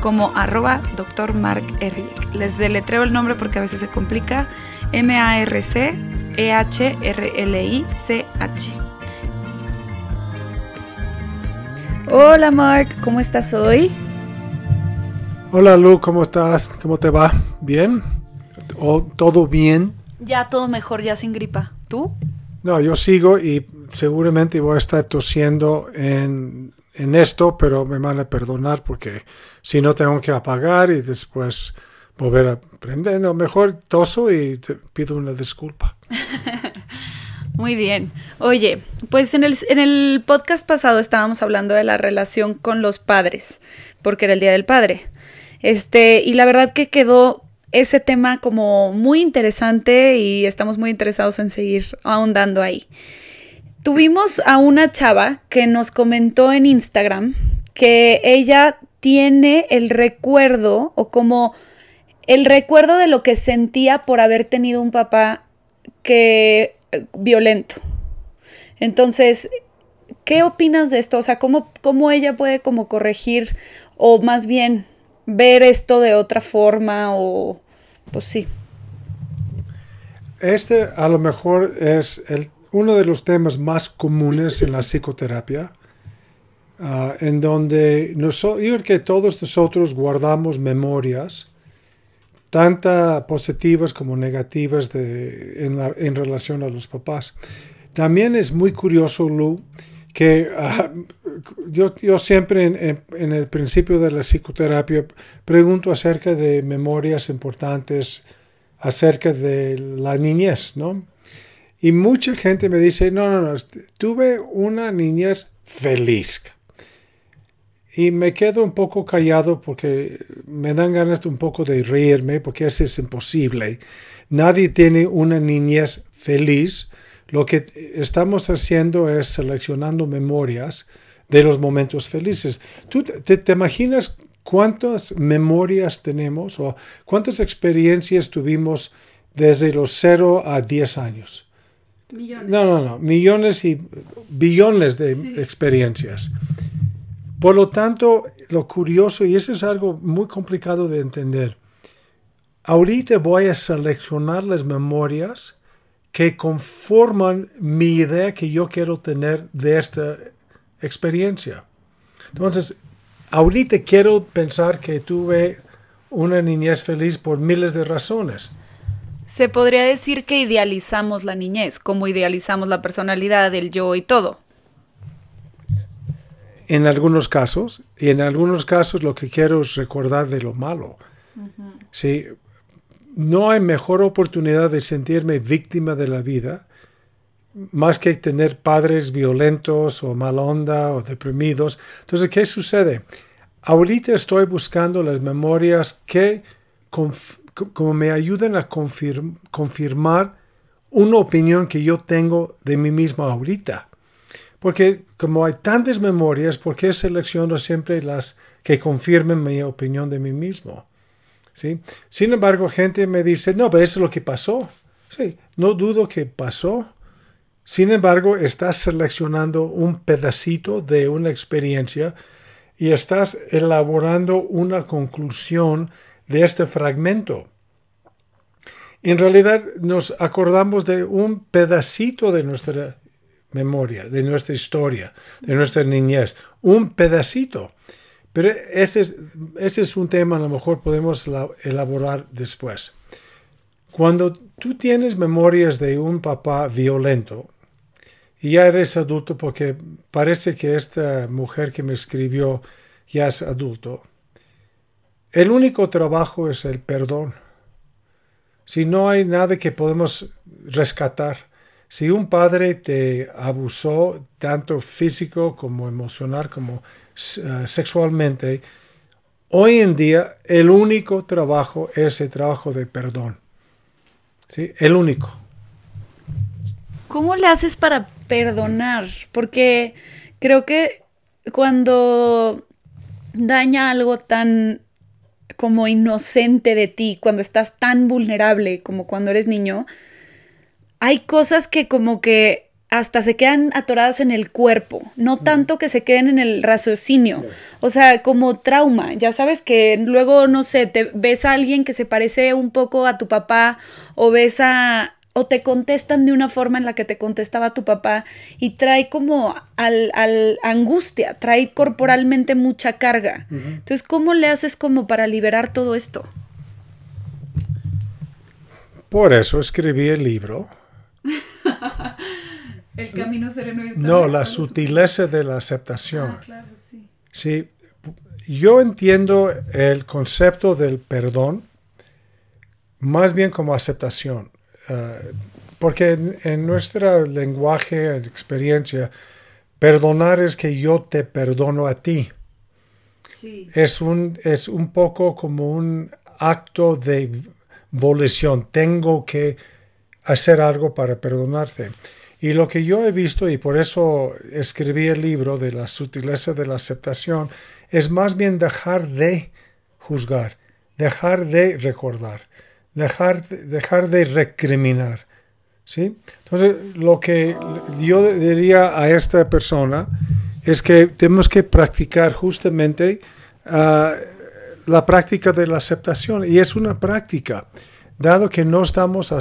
como arroba Dr. Mark Ehrlich. Les deletreo el nombre porque a veces se complica. M-A-R-C-E-H-R-L-I-C-H. Hola Mark, ¿cómo estás hoy? Hola Lu, ¿cómo estás? ¿Cómo te va? ¿Bien? ¿O ¿Todo bien? Ya todo mejor, ya sin gripa. ¿Tú? No, yo sigo y seguramente voy a estar tosiendo en en esto, pero me van a perdonar porque si no tengo que apagar y después volver a prender. Mejor toso y te pido una disculpa. Muy bien. Oye, pues en el, en el podcast pasado estábamos hablando de la relación con los padres, porque era el Día del Padre. Este, y la verdad que quedó ese tema como muy interesante y estamos muy interesados en seguir ahondando ahí. Tuvimos a una chava que nos comentó en Instagram que ella tiene el recuerdo o como el recuerdo de lo que sentía por haber tenido un papá que eh, violento. Entonces, ¿qué opinas de esto? O sea, ¿cómo, cómo ella puede como corregir o más bien ver esto de otra forma o pues sí. Este a lo mejor es el uno de los temas más comunes en la psicoterapia, ah, en donde nosotros, que todos nosotros guardamos memorias, tanto positivas como negativas de, en, relación a los papás. También es muy curioso, Lu, que ah, yo, siempre en, el principio de la psicoterapia pregunto acerca de memorias importantes, acerca de la niñez, ¿no? Y mucha gente me dice, no, no, no, tuve una niñez feliz. Y me quedo un poco callado porque me dan ganas de un poco de reírme porque eso es imposible. Nadie tiene una niñez feliz. Lo que estamos haciendo es seleccionando memorias de los momentos felices. ¿Tú te, te imaginas cuántas memorias tenemos o cuántas experiencias tuvimos desde los 0 a 10 años? No, no, no. Millones y billones de experiencias. Por lo tanto, lo curioso, y eso es algo muy complicado de entender, ahorita voy a seleccionar las memorias que conforman mi idea que yo quiero tener de esta experiencia. Entonces, ahorita quiero pensar que tuve una niñez feliz por miles de razones. Se podría decir que idealizamos la niñez, como idealizamos la personalidad, el yo y todo. En algunos casos, y en algunos casos lo que quiero es recordar de lo malo. Sí, no hay mejor oportunidad de sentirme víctima de la vida más que tener padres violentos o mal onda o deprimidos. Entonces, ¿qué sucede? Ahorita estoy buscando las memorias que como me ayudan a confirmar una opinión que yo tengo de mí mismo ahorita. Porque como hay tantas memorias, ¿por qué selecciono siempre las que confirmen mi opinión de mí mismo? ¿Sí? Sin embargo, gente me dice, no, pero eso es lo que pasó. Sí, no dudo que pasó. Sin embargo, estás seleccionando un pedacito de una experiencia y estás elaborando una conclusión de este fragmento. En realidad nos acordamos de un pedacito de nuestra memoria, de nuestra historia, de nuestra niñez, un pedacito. Pero ese es, ese es un tema a lo mejor podemos elaborar después. Cuando tú tienes memorias de un papá violento, y ya eres adulto porque parece que esta mujer que me escribió ya es adulto, el único trabajo es el perdón. Si no hay nada que podemos rescatar, si un padre te abusó tanto físico como emocional como eh, sexualmente, hoy en día el único trabajo es el trabajo de perdón. ¿sí? El único. ¿Cómo le haces para perdonar? Porque creo que cuando daña algo tan como inocente de ti, cuando estás tan vulnerable como cuando eres niño, hay cosas que como que hasta se quedan atoradas en el cuerpo, no tanto que se queden en el raciocinio, o sea, como trauma, ya sabes que luego, no sé, te ves a alguien que se parece un poco a tu papá o ves a, o te contestan de una forma en la que te contestaba tu papá y trae como al, al angustia, trae corporalmente mucha carga. Entonces, ¿cómo le haces como para liberar todo esto? Por eso escribí el libro. el camino sereno y No, la sutileza de la aceptación. Ah, claro, sí. Sí, yo entiendo el concepto del perdón más bien como aceptación. Eh, porque en, nuestro lenguaje, experiencia, perdonar es que yo te perdono a ti. Es, un, es un poco como un acto de volición. Tengo que hacer algo para perdonarte. Y lo que yo he visto, y por eso escribí el libro de la sutileza de la aceptación, es más bien dejar de juzgar, dejar de recordar dejar, dejar de recriminar. ¿sí? Entonces, lo que yo diría a esta persona es que tenemos que practicar justamente ah, la práctica de la aceptación. Y es una práctica, dado que no estamos,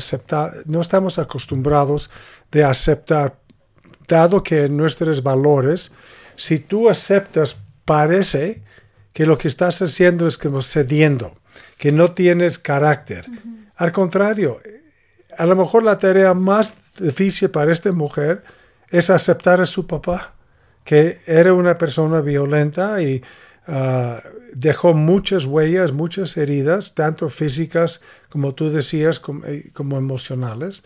no estamos acostumbrados de aceptar, dado que nuestros valores, si tú aceptas, parece que lo que estás haciendo es como cediendo que no tienes carácter. Al contrario, a lo mejor la tarea más difícil para esta mujer es aceptar a su papá, que era una persona violenta y ah, dejó muchas huellas, muchas heridas, tanto físicas como tú decías, como, eh, como emocionales.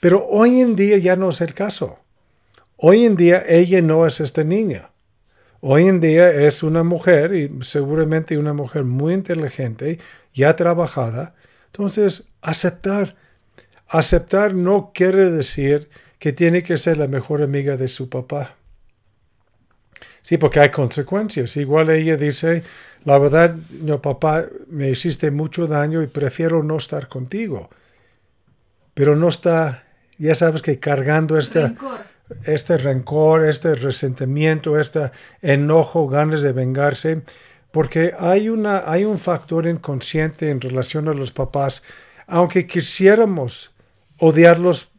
Pero hoy en día ya no es el caso. Hoy en día ella no es esta niña. Hoy en día es una mujer, y seguramente una mujer muy inteligente, ya trabajada. Entonces, aceptar. Aceptar no quiere decir que tiene que ser la mejor amiga de su papá. Sí, porque hay consecuencias. Igual ella dice, la verdad, no, papá, me hiciste mucho daño y prefiero no estar contigo. Pero no está, ya sabes que cargando esta este rencor, este resentimiento, este enojo, ganas de vengarse, porque hay, una, hay un factor inconsciente en relación a los papás, aunque quisiéramos odiarlos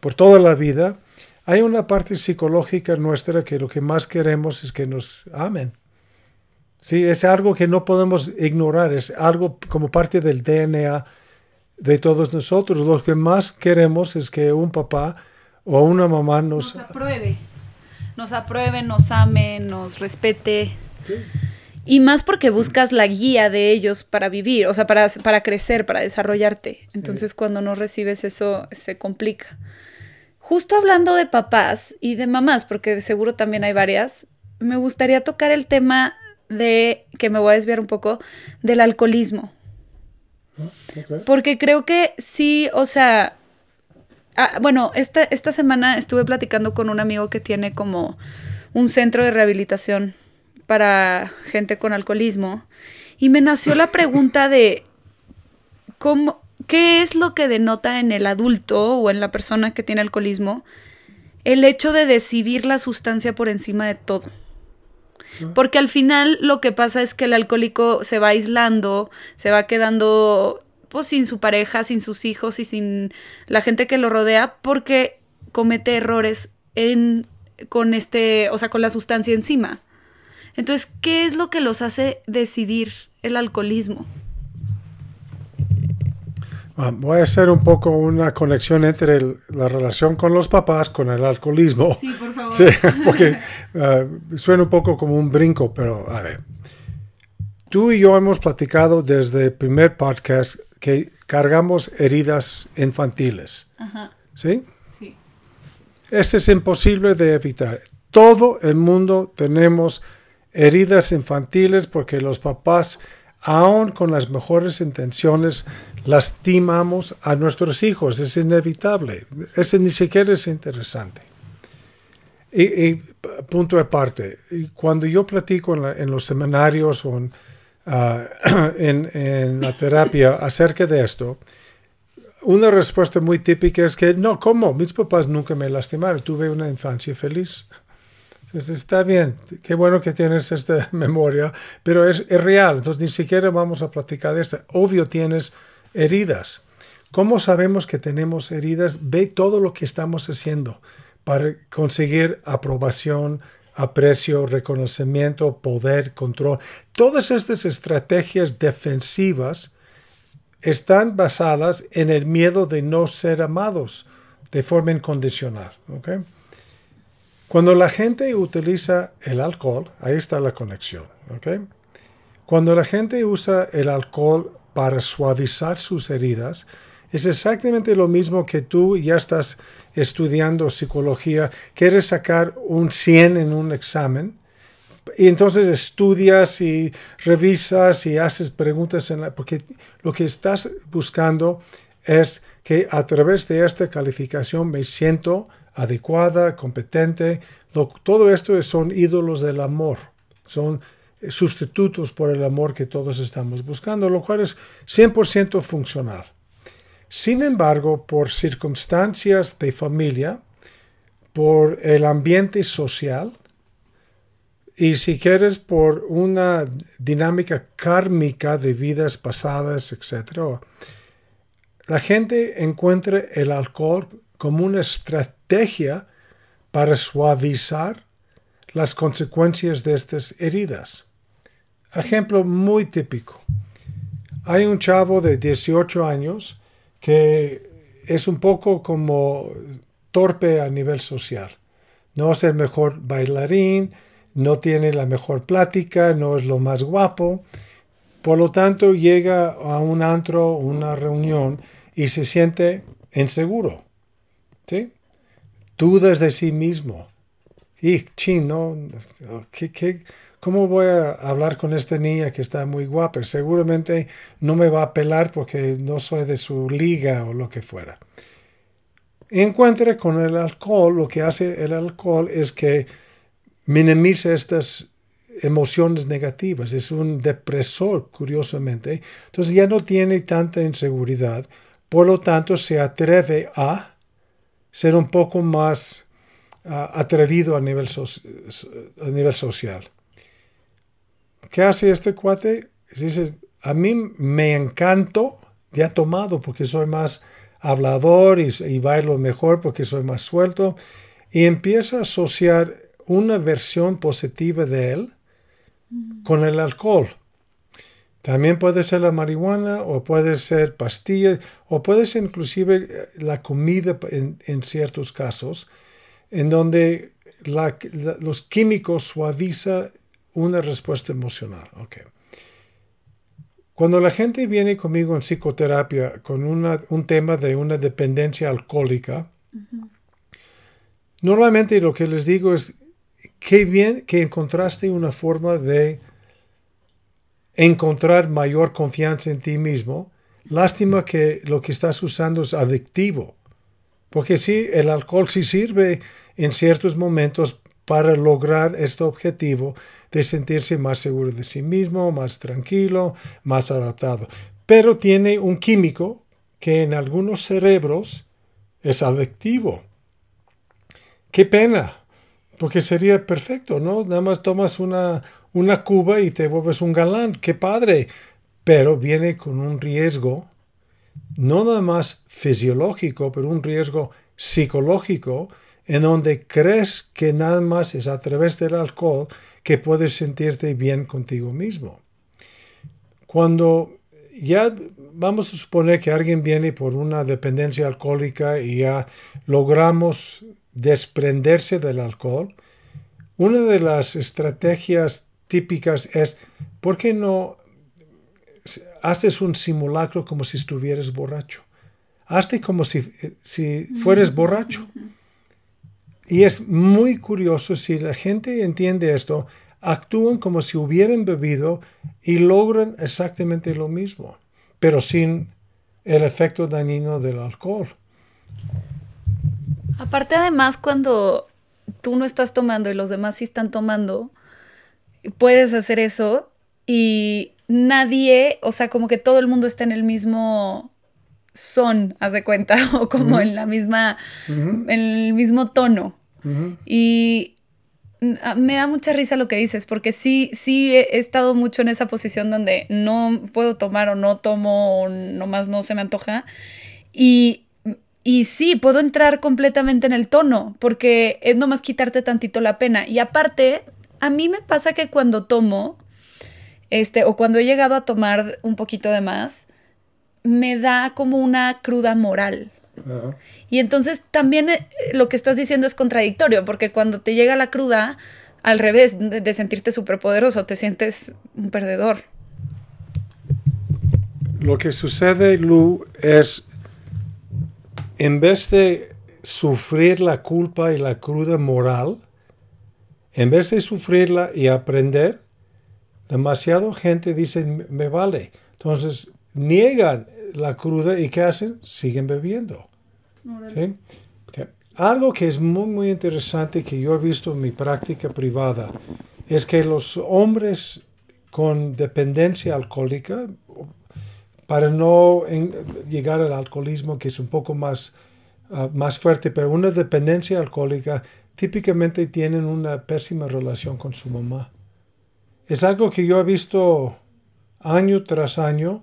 por toda la vida, hay una parte psicológica nuestra que lo que más queremos es que nos amen. Sí, es algo que no podemos ignorar, es algo como parte del DNA de todos nosotros. Lo que más queremos es que un papá o una mamá nos, apruebe, nos apruebe, nos ame, nos respete. Y más porque buscas la guía de ellos para vivir, o sea, para, para crecer, para desarrollarte. Entonces cuando no recibes eso, se complica. Justo hablando de papás y de mamás, porque de seguro también hay varias, me gustaría tocar el tema de, que me voy a desviar un poco, del alcoholismo. Ah, porque creo que sí, o sea, Ah, bueno, esta, esta semana estuve platicando con un amigo que tiene como un centro de rehabilitación para gente con alcoholismo y me nació la pregunta de cómo, qué es lo que denota en el adulto o en la persona que tiene alcoholismo el hecho de decidir la sustancia por encima de todo. Porque al final lo que pasa es que el alcohólico se va aislando, se va quedando pues sin su pareja, sin sus hijos y sin la gente que lo rodea porque comete errores en con este, o sea, con la sustancia encima. Entonces, ¿qué es lo que los hace decidir el alcoholismo? Ah, voy a hacer un poco una conexión entre la relación con los papás con el alcoholismo. Sí, por favor. Sí, porque ah, suena un poco como un brinco, pero a ver. Tú y yo hemos platicado desde el primer podcast que cargamos heridas infantiles. ¿Sí? Sí. Este es imposible de evitar. Todo el mundo tenemos heridas infantiles porque los papás, aun con las mejores intenciones, lastimamos a nuestros hijos, es inevitable. Ese ni siquiera es interesante. Y, punto aparte, cuando yo platico en, los seminarios o ah, en, en, la terapia acerca de esto, una respuesta muy típica es que no, ¿cómo? Mis papás nunca me lastimaron, tuve una infancia feliz. Entonces, está bien, qué bueno que tienes esta memoria, pero es, es real, entonces ni siquiera vamos a platicar de esto. Obvio tienes heridas. ¿Cómo sabemos que tenemos heridas? Ve todo lo que estamos haciendo para conseguir aprobación, aprecio, reconocimiento, poder, control. Todas estas estrategias defensivas están basadas en el miedo de no ser amados de forma incondicional. Cuando la gente utiliza el alcohol, ahí está la conexión. Cuando la gente usa el alcohol para suavizar sus heridas, es exactamente lo mismo que tú ya estás estudiando psicología, quieres sacar un 100 en un examen y entonces estudias y revisas y haces preguntas porque lo que estás buscando es que a través de esta calificación me siento adecuada, competente. todo esto son ídolos del amor, son sustitutos por el amor que todos estamos buscando, lo cual es 100% funcional. Sin embargo, por circunstancias de familia, por el ambiente social, y si quieres por una dinámica kármica de vidas pasadas, etc., la gente encuentra el alcohol como una estrategia para suavizar las consecuencias de estas heridas. Ejemplo muy típico. Hay un chavo de 18 años que es un poco como torpe a nivel social. No es el mejor bailarín, no tiene la mejor plática, no es lo más guapo. Por lo tanto, llega a un antro, una reunión y se siente inseguro. ¿Sí? Dudas de sí mismo. Y, chino, ¿qué, qué, ¿cómo voy a hablar con esta niña que está muy guapa? Seguramente no me va a pelar porque no soy de su liga o lo que fuera. Encuentre con el alcohol, lo que hace el alcohol es que minimiza estas emociones negativas, es un depresor, curiosamente. Entonces ya no tiene tanta inseguridad, por lo tanto se atreve a ser un poco más ah, atrevido a nivel social. ¿Qué hace este cuate? Dice, a mí me encanto, ya tomado porque soy más hablador y, y bailo mejor porque soy más suelto, y empieza a asociar una versión positiva de él con el alcohol. También puede ser la marihuana o puede ser pastillas o puede ser inclusive eh, la comida en, ciertos casos, en donde los químicos suaviza una respuesta emocional. Okay. Cuando la gente viene conmigo en psicoterapia con un tema de una dependencia alcohólica, normalmente lo que les digo es, qué bien que encontraste una forma de encontrar mayor confianza en ti mismo. Lástima que lo que estás usando es adictivo. Porque sí, el alcohol sí sirve en ciertos momentos para lograr este objetivo de sentirse más seguro de sí mismo, más tranquilo, más adaptado. Pero tiene un químico que en algunos cerebros es adictivo. Qué pena, porque sería perfecto, ¿no? Nada más tomas una, una cuba y te vuelves un galán, qué padre, pero viene con un riesgo, no nada más fisiológico, pero un riesgo psicológico, en donde crees que nada más es a través del alcohol que puedes sentirte bien contigo mismo. Cuando ya vamos a suponer que alguien viene por una dependencia alcohólica y ya logramos desprenderse del alcohol, una de las estrategias típicas es, ¿por qué no haces un simulacro como si estuvieras borracho? Hazte como si, si fueras borracho. Y es muy curioso, si la gente entiende esto, actúan como si hubieran bebido y logran exactamente lo mismo, pero sin el efecto dañino del alcohol. Aparte además cuando tú no estás tomando y los demás sí están tomando, puedes hacer eso y nadie, o sea, como que todo el mundo está en el mismo son, haz de cuenta, o como en la misma, en el mismo tono. Y me da mucha risa lo que dices, porque sí, sí he estado mucho en esa posición donde no puedo tomar o no tomo o nomás no se me antoja. Y, y sí, puedo entrar completamente en el tono, porque es nomás quitarte tantito la pena. Y aparte, a mí me pasa que cuando tomo, este, o cuando he llegado a tomar un poquito de más, me da como una cruda moral. Y entonces también eh, lo que estás diciendo es contradictorio, porque cuando te llega la cruda, al revés, de, sentirte superpoderoso, te sientes un perdedor. Lo que sucede, Lu, es en vez de sufrir la culpa y la cruda moral, en vez de sufrirla y aprender, demasiado gente dice, me vale. Entonces niegan la cruda y ¿qué hacen? Siguen bebiendo. Algo que es muy, muy interesante que yo he visto en mi práctica privada es que los hombres con dependencia alcohólica, para no llegar al alcoholismo que es un poco más, ah, más fuerte, pero una dependencia alcohólica, típicamente tienen una pésima relación con su mamá. Es algo que yo he visto año tras año,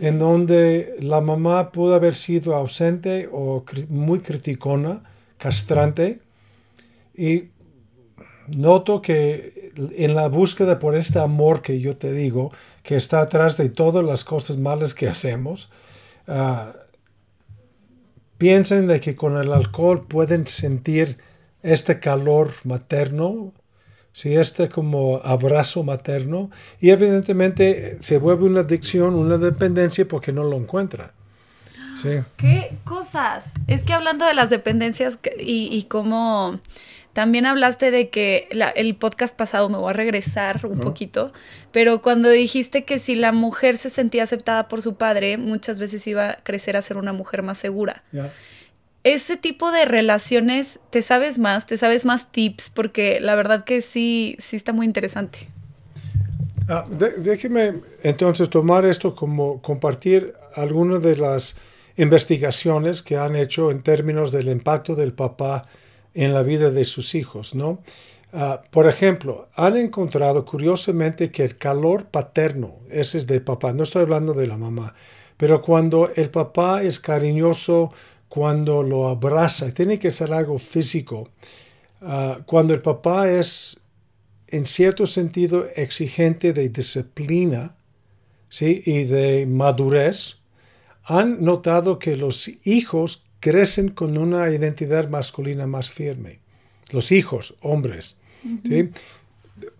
en donde la mamá pudo haber sido ausente o muy criticona, castrante, y noto que en la búsqueda por este amor que yo te digo, que está atrás de todas las cosas malas que hacemos, uh, piensan de que con el alcohol pueden sentir este calor materno, si este como abrazo materno y evidentemente se vuelve una adicción, una dependencia porque no lo encuentra. Sí. ¿Qué cosas? Es que hablando de las dependencias y, y cómo también hablaste de que el podcast pasado me voy a regresar un poquito, pero cuando dijiste que si la mujer se sentía aceptada por su padre, muchas veces iba a crecer a ser una mujer más segura ese tipo de relaciones te sabes más, te sabes más tips, porque la verdad que sí, sí está muy interesante. Ah, déjeme entonces tomar esto como compartir algunas de las investigaciones que han hecho en términos del impacto del papá en la vida de sus hijos, ¿no? Ah, por ejemplo, han encontrado curiosamente que el calor paterno, ese es de papá, no estoy hablando de la mamá, pero cuando el papá es cariñoso, cuando lo abraza, tiene que ser algo físico. Ah, cuando el papá es en cierto sentido exigente de disciplina ¿sí? y de madurez, han notado que los hijos crecen con una identidad masculina más firme. Los hijos, hombres.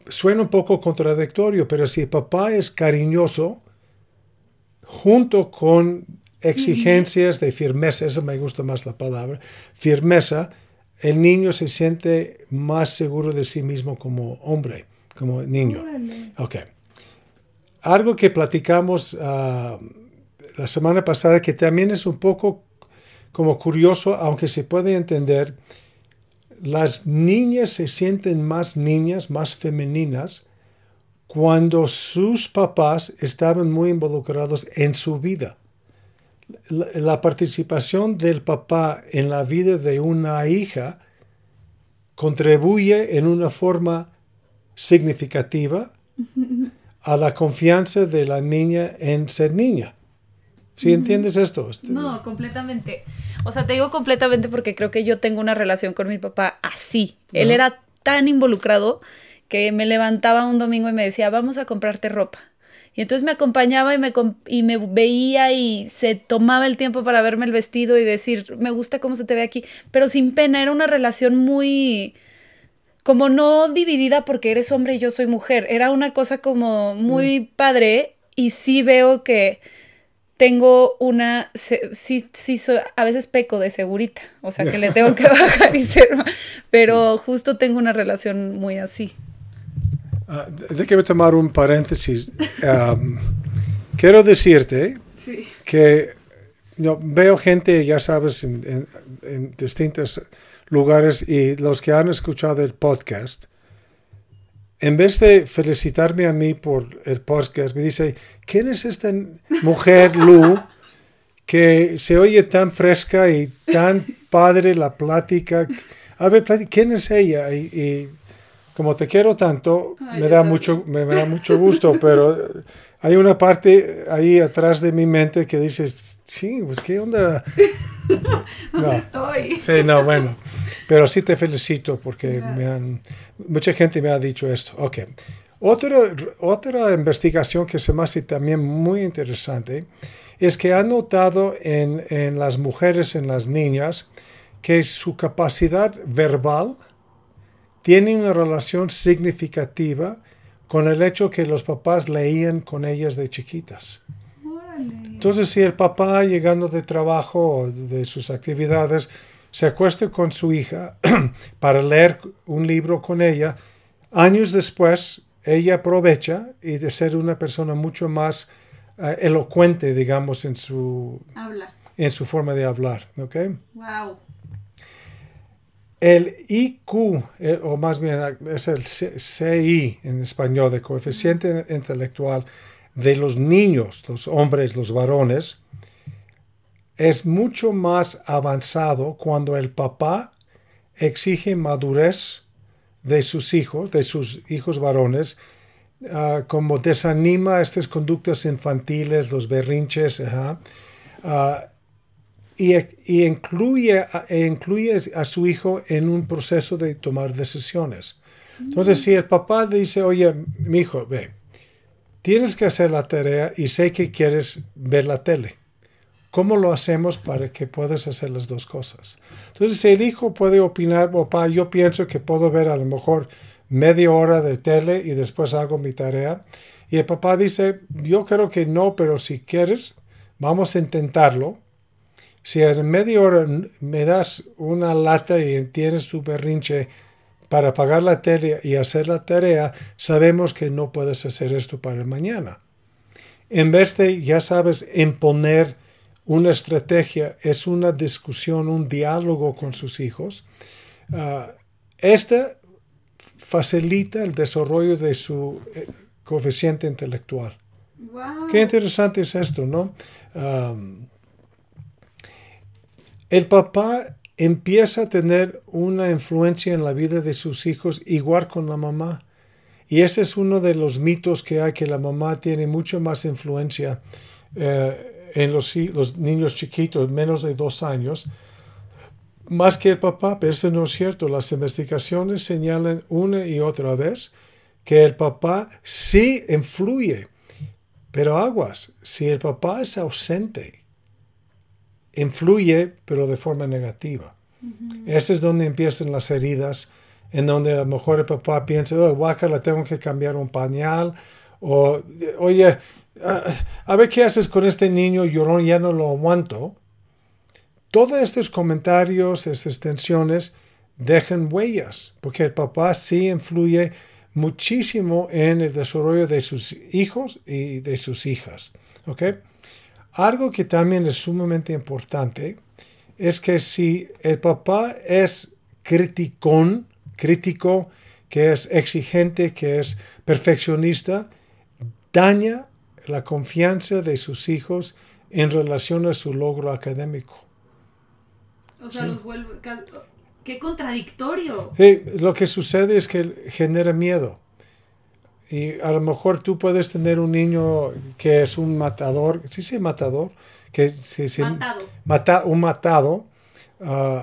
Suena un poco contradictorio, pero si el papá es cariñoso, junto con exigencias de firmeza, esa me gusta más la palabra, firmeza, el niño se siente más seguro de sí mismo como hombre, como niño. Ok. Algo que platicamos ah, la semana pasada que también es un poco como curioso, aunque se puede entender, las niñas se sienten más niñas, más femeninas, cuando sus papás estaban muy involucrados en su vida la, participación del papá en la vida de una hija contribuye en una forma significativa a la confianza de la niña en ser niña. ¿Sí entiendes esto? No, completamente. O sea, te digo completamente porque creo que yo tengo una relación con mi papá así. Él era tan involucrado que me levantaba un domingo y me decía, vamos a comprarte ropa. Y entonces me acompañaba y me, y me veía y se tomaba el tiempo para verme el vestido y decir, me gusta cómo se te ve aquí, pero sin pena, era una relación muy como no dividida porque eres hombre y yo soy mujer, era una cosa como muy mm. padre y sí veo que tengo una, sí, sí, a veces peco de segurita, o sea que le tengo que bajar y ser, pero justo tengo una relación muy así. Uh, déjame tomar un paréntesis. quiero decirte que yo veo gente, ya sabes, en, en, distintos lugares y los que han escuchado el podcast, en vez de felicitarme a mí por el podcast, me dice, ¿quién es esta mujer, Lu, que se oye tan fresca y tan padre la plática? A ver, ¿quién es ella? Y, como te quiero tanto, me, da mucho, me, da mucho gusto, pero hay una parte ahí atrás de mi mente que dice, sí, pues qué onda. no, estoy? Sí, no, bueno, pero sí te felicito porque me han, mucha gente me ha dicho esto. Ok. Otra, otra investigación que se me hace también muy interesante es que ha notado en, en las mujeres, en las niñas, que su capacidad verbal tiene una relación significativa con el hecho que los papás leían con ellas de chiquitas. Entonces, si el papá llegando de trabajo o de sus actividades se acuesta con su hija para leer un libro con ella, años después ella aprovecha y de ser una persona mucho más eh, elocuente, digamos, en su, en su forma de hablar. ¿okay? Wow. El IQ, eh, o más bien es el CI en español, de coeficiente intelectual de los niños, los hombres, los varones, es mucho más avanzado cuando el papá exige madurez de sus hijos, de sus hijos varones, ah, como desanima estas conductas infantiles, los berrinches, uh, y, incluye, e incluye a su hijo en un proceso de tomar decisiones. Entonces, si el papá dice, oye, mi hijo, ve, tienes que hacer la tarea y sé que quieres ver la tele. ¿Cómo lo hacemos para que puedas hacer las dos cosas? Entonces, si el hijo puede opinar, papá, yo pienso que puedo ver a lo mejor media hora de tele y después hago mi tarea. Y el papá dice, yo creo que no, pero si quieres, vamos a intentarlo si en media hora me das una lata y tienes tu berrinche para pagar la tele y hacer la tarea, sabemos que no puedes hacer esto para mañana. En vez de, ya sabes, imponer una estrategia, es una discusión, un diálogo con sus hijos. Uh, esta facilita el desarrollo de su eh, coeficiente intelectual. Qué interesante es esto, ¿no? Um, el papá empieza a tener una influencia en la vida de sus hijos igual con la mamá. Y ese es uno de los mitos que hay, que la mamá tiene mucho más influencia eh, en los, los, niños chiquitos, menos de dos años, más que el papá, pero eso no es cierto. Las investigaciones señalan una y otra vez que el papá sí influye, pero aguas, si el papá es ausente, influye, pero de forma negativa. Ese es donde empiezan las heridas, en donde a lo mejor el papá piensa, oh, la tengo que cambiar un pañal, o, oye, a, ver qué haces con este niño llorón, ya no lo aguanto. Todos estos comentarios, estas tensiones, dejan huellas, porque el papá sí influye muchísimo en el desarrollo de sus hijos y de sus hijas. ¿okay? Algo que también es sumamente importante es que si el papá es criticón, crítico, que es exigente, que es perfeccionista, daña la confianza de sus hijos en relación a su logro académico. O sea, los vuelve... ¡Qué contradictorio! Sí, lo que sucede es que genera miedo. Y a lo mejor tú puedes tener un niño que es un matador, sí, sí, matador, que sí, sí, matado. Mata, un matado, uh,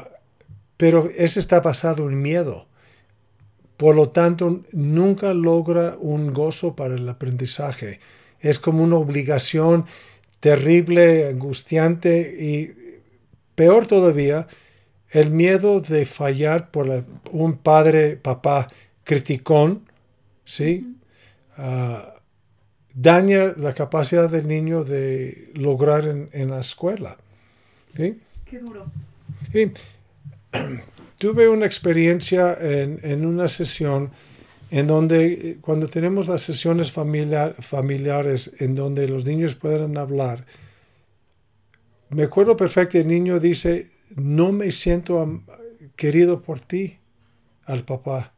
pero ese está basado en miedo. Por lo tanto, nunca logra un gozo para el aprendizaje. Es como una obligación terrible, angustiante y peor todavía, el miedo de fallar por un padre, papá criticón, ¿sí? Ah, daña la capacidad del niño de lograr en, la escuela. Qué duro. tuve una experiencia en, una sesión en donde cuando tenemos las sesiones familiares en donde los niños pueden hablar, me acuerdo perfecto, el niño dice, no me siento querido por ti al papá.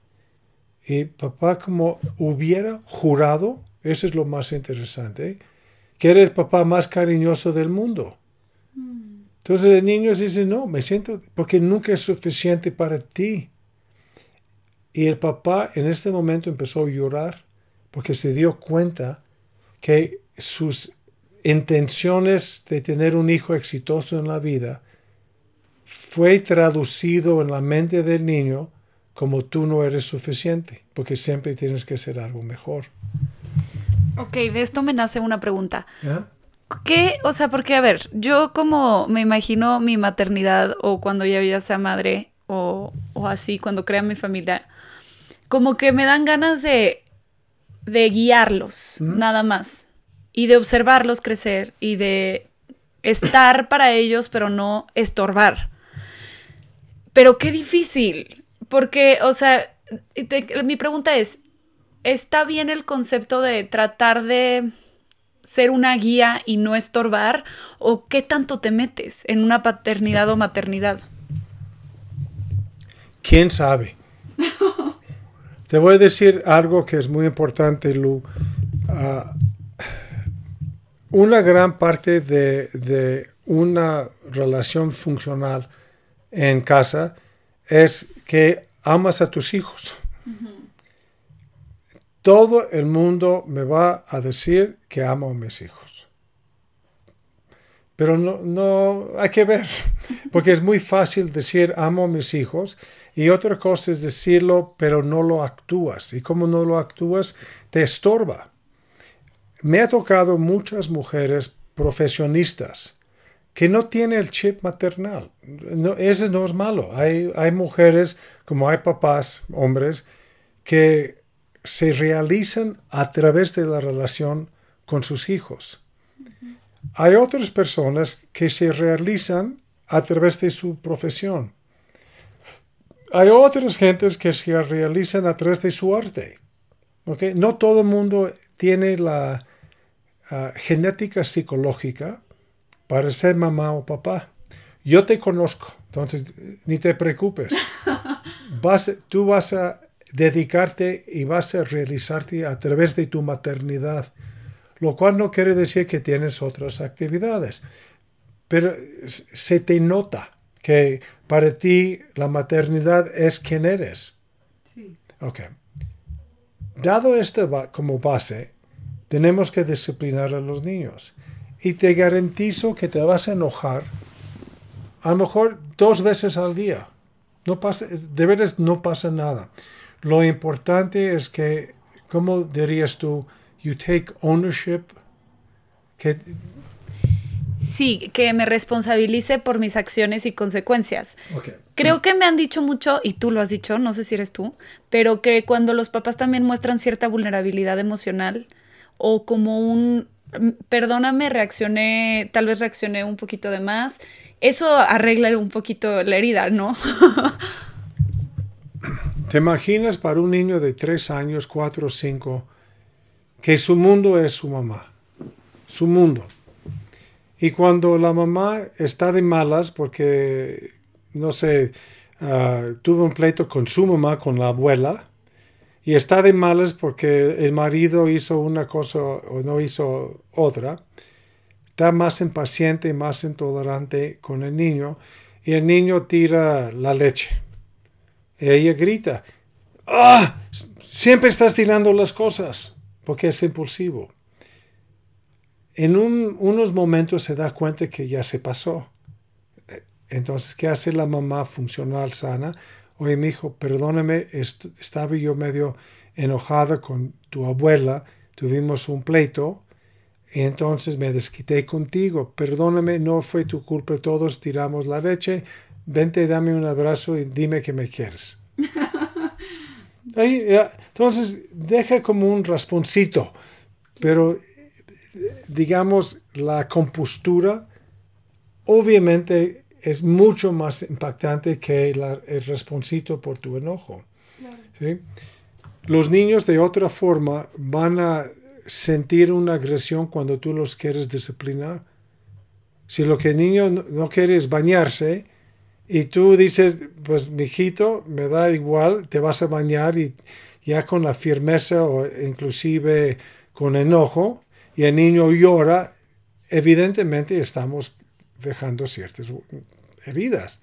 Y papá como hubiera jurado, eso es lo más interesante, que era el papá más cariñoso del mundo. Entonces el niño dice, no, me siento, porque nunca es suficiente para ti. Y el papá en este momento empezó a llorar porque se dio cuenta que sus intenciones de tener un hijo exitoso en la vida fue traducido en la mente del niño como tú no eres suficiente, porque siempre tienes que hacer algo mejor. Ok, de esto me nace una pregunta. ¿Qué? O sea, porque a ver, yo como me imagino mi maternidad o cuando yo ya sea madre o, así, cuando crea mi familia, como que me dan ganas de, de guiarlos, nada más, y de observarlos crecer y de estar para ellos, pero no estorbar. Pero qué difícil, porque, o sea, mi pregunta es, ¿está bien el concepto de tratar de ser una guía y no estorbar? ¿O qué tanto te metes en una paternidad o maternidad? ¿Quién sabe? te voy a decir algo que es muy importante, Lu. Ah, una gran parte de una relación funcional en casa es que amas a tus hijos. Todo el mundo me va a decir que amo a mis hijos. Pero no, no hay que ver, porque es muy fácil decir amo a mis hijos y otra cosa es decirlo, pero no lo actúas. Y como no lo actúas, te estorba. Me ha tocado muchas mujeres profesionistas que no tiene el chip maternal. No, ese no es malo. Hay, hay mujeres, como hay papás, hombres, que se realizan a través de la relación con sus hijos. Hay otras personas que se realizan a través de su profesión. Hay otras gentes que se realizan a través de su arte. ¿Okay? No todo el mundo tiene la ah, genética psicológica para ser mamá o papá. Yo te conozco, entonces ni te preocupes. Vas, tú vas a dedicarte y vas a realizarte a través de tu maternidad, lo cual no quiere decir que tienes otras actividades, pero se te nota que para ti la maternidad es quien eres. Sí. Ok. Dado esto como base, tenemos que disciplinar a los niños y te garantizo que te vas a enojar a lo mejor dos veces al día. No pasa, de veras no pasa nada. Lo importante es que, ¿cómo dirías tú? You take ownership. Que, Sí, que me responsabilice por mis acciones y consecuencias. Creo que me han dicho mucho, y tú lo has dicho, no sé si eres tú, pero que cuando los papás también muestran cierta vulnerabilidad emocional o como un perdóname, reaccioné, tal vez reaccioné un poquito de más. Eso arregla un poquito la herida, ¿no? ¿Te imaginas para un niño de tres años, cuatro o cinco, que su mundo es su mamá? Su mundo. Y cuando la mamá está de malas porque, no sé, uh, tuvo un pleito con su mamá, con la abuela, y está de malas porque el marido hizo una cosa o no hizo otra, está más impaciente, más intolerante con el niño y el niño tira la leche. Y ella grita, ¡Ah! Siempre estás tirando las cosas porque es impulsivo. En unos momentos se da cuenta que ya se pasó. Entonces, ¿qué hace la mamá funcional sana? Oye, mi hijo, perdóname, estaba yo medio enojada con tu abuela, tuvimos un pleito, y entonces me desquité contigo, perdóname, no fue tu culpa, todos tiramos la leche, vente, dame un abrazo y dime que me quieres. entonces, deja como un rasponcito, pero digamos, la compostura, obviamente es mucho más impactante que el responsito por tu enojo. Los niños de otra forma van a sentir una agresión cuando tú los quieres disciplinar. Si lo que el niño no, quiere es bañarse y tú dices, pues mijito, me da igual, te vas a bañar y ya con la firmeza o inclusive con enojo y el niño llora, evidentemente estamos dejando ciertas heridas.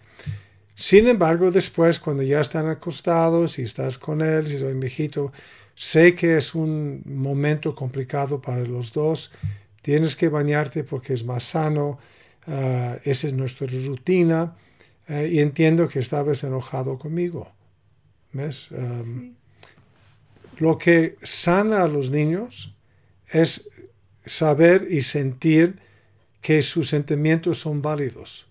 Sin embargo, después, cuando ya están acostados y estás con él, y soy mijito, sé que es un momento complicado para los dos, tienes que bañarte porque es más sano, ah, esa es nuestra rutina, eh, y entiendo que estabas enojado conmigo. ¿Ves? Lo que sana a los niños es saber y sentir que sus sentimientos son válidos.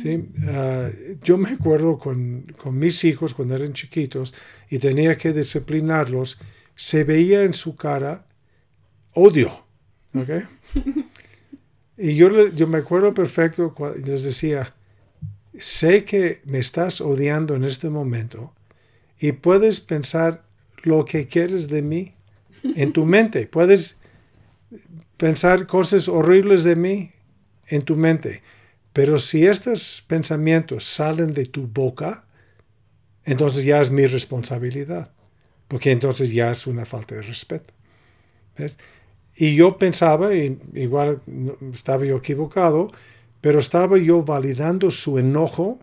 ¿sí? Ah, yo me acuerdo con, mis hijos cuando eran chiquitos y tenía que disciplinarlos, se veía en su cara odio. y yo, yo me acuerdo perfecto cuando les decía, sé que me estás odiando en este momento y puedes pensar lo que quieres de mí en tu mente. Puedes pensar cosas horribles de mí en tu mente. Pero si estos pensamientos salen de tu boca, entonces ya es mi responsabilidad, porque entonces ya es una falta de respeto. Y yo pensaba, y igual estaba yo equivocado, pero estaba yo validando su enojo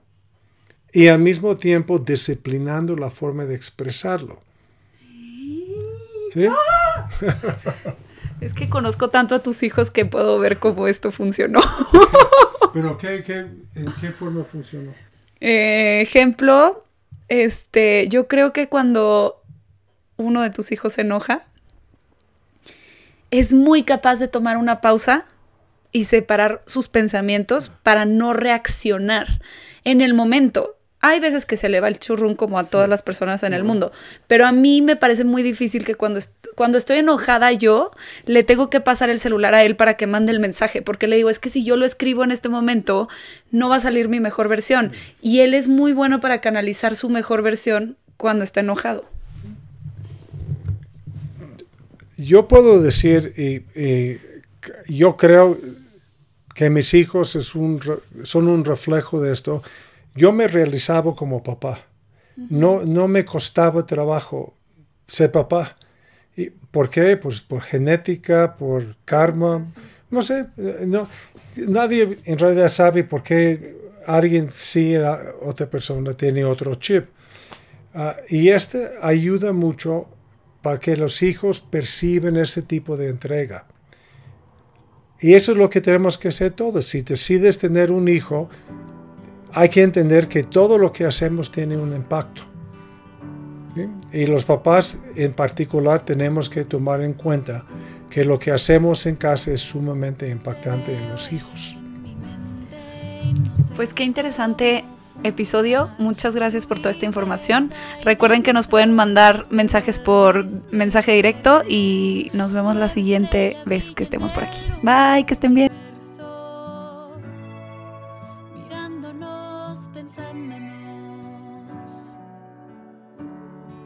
y al mismo tiempo disciplinando la forma de expresarlo. ¿Sí? Es que conozco tanto a tus hijos que puedo ver cómo esto funcionó. ¿Pero qué, en qué forma funcionó? Eh, ejemplo, este, yo creo que cuando uno de tus hijos se enoja, es muy capaz de tomar una pausa y separar sus pensamientos para no reaccionar en el momento hay veces que se le va el churrún como a todas las personas en el mundo, pero a mí me parece muy difícil que cuando, cuando estoy enojada yo le tengo que pasar el celular a él para que mande el mensaje, porque le digo, es que si yo lo escribo en este momento, no va a salir mi mejor versión. Y él es muy bueno para canalizar su mejor versión cuando está enojado. Yo puedo decir, y, yo creo que mis hijos es un, son un reflejo de esto yo me realizaba como papá. No, no me costaba trabajo ser papá. ¿Y ¿Por qué? Pues por genética, por karma. No sé, eh, no, nadie en realidad sabe por qué alguien sí, otra persona tiene otro chip. Ah, y este ayuda mucho para que los hijos perciben ese tipo de entrega. Y eso es lo que tenemos que hacer todos. Si decides tener un hijo, hay que entender que todo lo que hacemos tiene un impacto. Y los papás en particular tenemos que tomar en cuenta que lo que hacemos en casa es sumamente impactante en los hijos. Pues qué interesante episodio. Muchas gracias por toda esta información. Recuerden que nos pueden mandar mensajes por mensaje directo y nos vemos la siguiente vez que estemos por aquí. Bye, que estén bien.